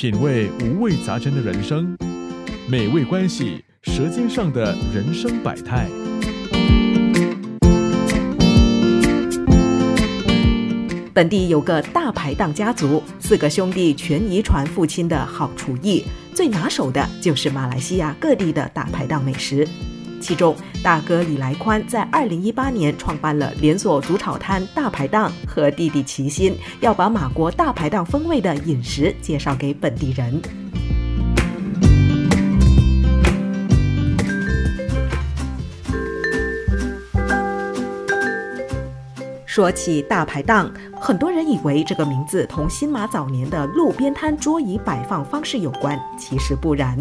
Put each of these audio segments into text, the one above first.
品味五味杂陈的人生，美味关系，舌尖上的人生百态。本地有个大排档家族，四个兄弟全遗传父亲的好厨艺，最拿手的就是马来西亚各地的大排档美食。其中，大哥李来宽在二零一八年创办了连锁煮炒摊大排档，和弟弟齐心要把马国大排档风味的饮食介绍给本地人。说起大排档，很多人以为这个名字同新马早年的路边摊桌椅摆放方式有关，其实不然。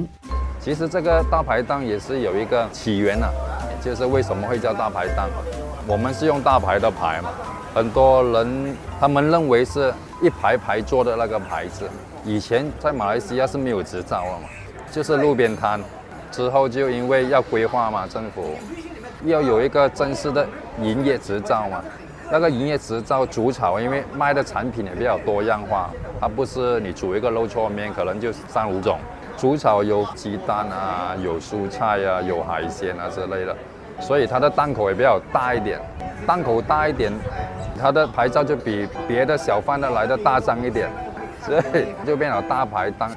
其实这个大排档也是有一个起源啊，就是为什么会叫大排档？我们是用大排的排嘛，很多人他们认为是一排排坐的那个牌子，以前在马来西亚是没有执照的嘛，就是路边摊。之后就因为要规划嘛，政府要有一个正式的营业执照嘛。那个营业执照主炒，因为卖的产品也比较多样化，它不是你煮一个肉搓面，可能就三五种。煮炒有鸡蛋啊，有蔬菜啊，有海鲜啊之类的，所以它的档口也比较大一点。档口大一点，它的牌照就比别的小贩的来的大张一点，所以就变了大排档。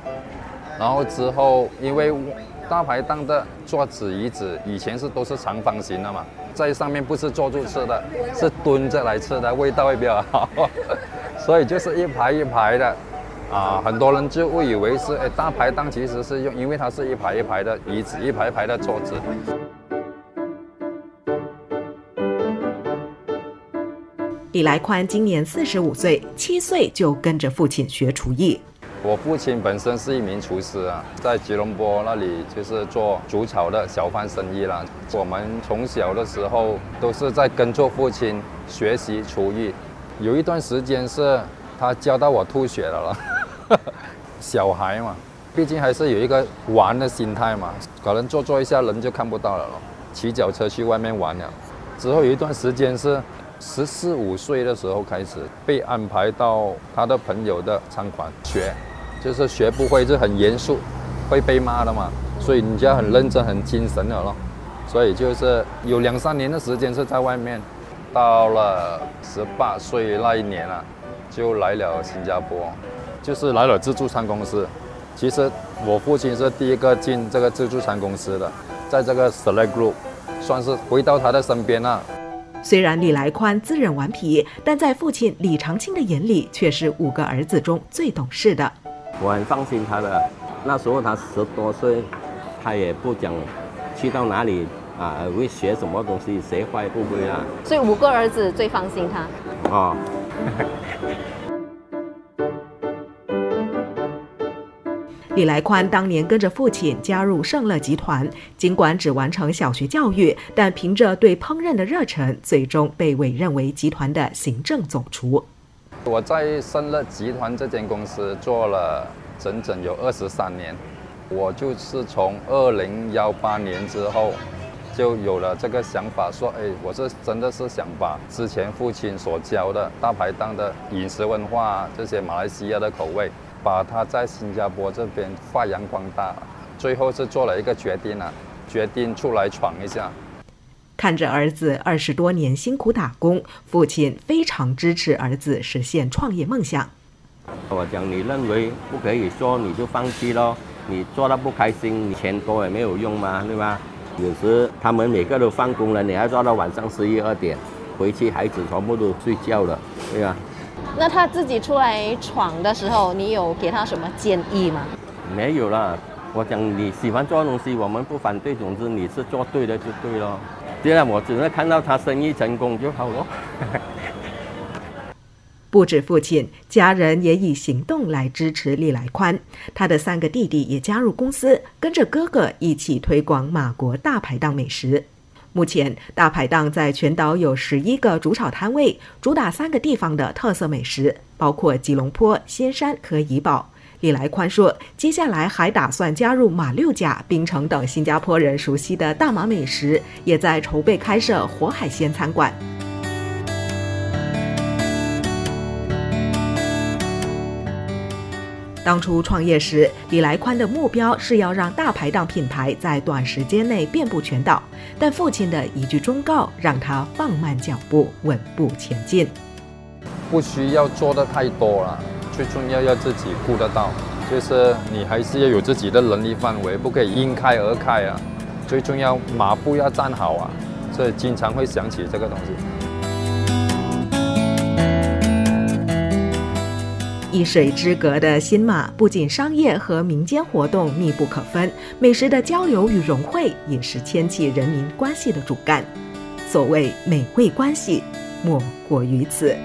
然后之后，因为大排档的桌子椅子以前是都是长方形的嘛。在上面不是坐住吃的，是蹲着来吃的，味道会比较好。所以就是一排一排的，啊，很多人就误以为是哎大排档，其实是用，因为它是一排一排的椅子，一排一排的桌子。李来宽今年四十五岁，七岁就跟着父亲学厨艺。我父亲本身是一名厨师啊，在吉隆坡那里就是做煮炒的小贩生意啦。我们从小的时候都是在跟着父亲学习厨艺，有一段时间是他教到我吐血了了。小孩嘛，毕竟还是有一个玩的心态嘛，可能坐坐一下人就看不到了咯。骑脚车去外面玩了，之后有一段时间是十四五岁的时候开始被安排到他的朋友的餐馆学。就是学不会就很严肃，会被骂的嘛，所以你就要很认真、很精神的咯。所以就是有两三年的时间是在外面，到了十八岁那一年啊，就来了新加坡，就是来了自助餐公司。其实我父亲是第一个进这个自助餐公司的，在这个 Select Group，算是回到他的身边了。虽然李来宽自认顽皮，但在父亲李长青的眼里，却是五个儿子中最懂事的。我很放心他的，那时候他十多岁，他也不讲去到哪里啊，会学什么东西，学坏不会啊。所以五个儿子最放心他。哦。李来宽当年跟着父亲加入盛乐集团，尽管只完成小学教育，但凭着对烹饪的热忱，最终被委任为集团的行政总厨。我在盛乐集团这间公司做了整整有二十三年，我就是从二零幺八年之后就有了这个想法，说，哎，我是真的是想把之前父亲所教的大排档的饮食文化，这些马来西亚的口味，把它在新加坡这边发扬光大。最后是做了一个决定啊，决定出来闯一下。看着儿子二十多年辛苦打工，父亲非常支持儿子实现创业梦想。我讲，你认为不可以做，你就放弃咯。你做到不开心，你钱多也没有用嘛，对吧？有时他们每个都放工了，你要做到晚上十一二点，回去孩子全部都睡觉了，对吧？那他自己出来闯的时候，你有给他什么建议吗？没有啦。我讲你喜欢做东西，我们不反对，总之你是做对的就对了。现在我只能看到他生意成功就好了。不止父亲，家人也以行动来支持李来宽。他的三个弟弟也加入公司，跟着哥哥一起推广马国大排档美食。目前，大排档在全岛有十一个主炒摊位，主打三个地方的特色美食，包括吉隆坡、仙山和怡保。李来宽说：“接下来还打算加入马六甲、槟城等新加坡人熟悉的大马美食，也在筹备开设活海鲜餐馆。”当初创业时，李来宽的目标是要让大排档品牌在短时间内遍布全岛，但父亲的一句忠告让他放慢脚步，稳步前进。不需要做的太多了，最重要要自己顾得到，就是你还是要有自己的能力范围，不可以因开而开啊。最重要马步要站好啊，所以经常会想起这个东西。一水之隔的新马，不仅商业和民间活动密不可分，美食的交流与融汇也是牵起人民关系的主干。所谓美味关系，莫过于此。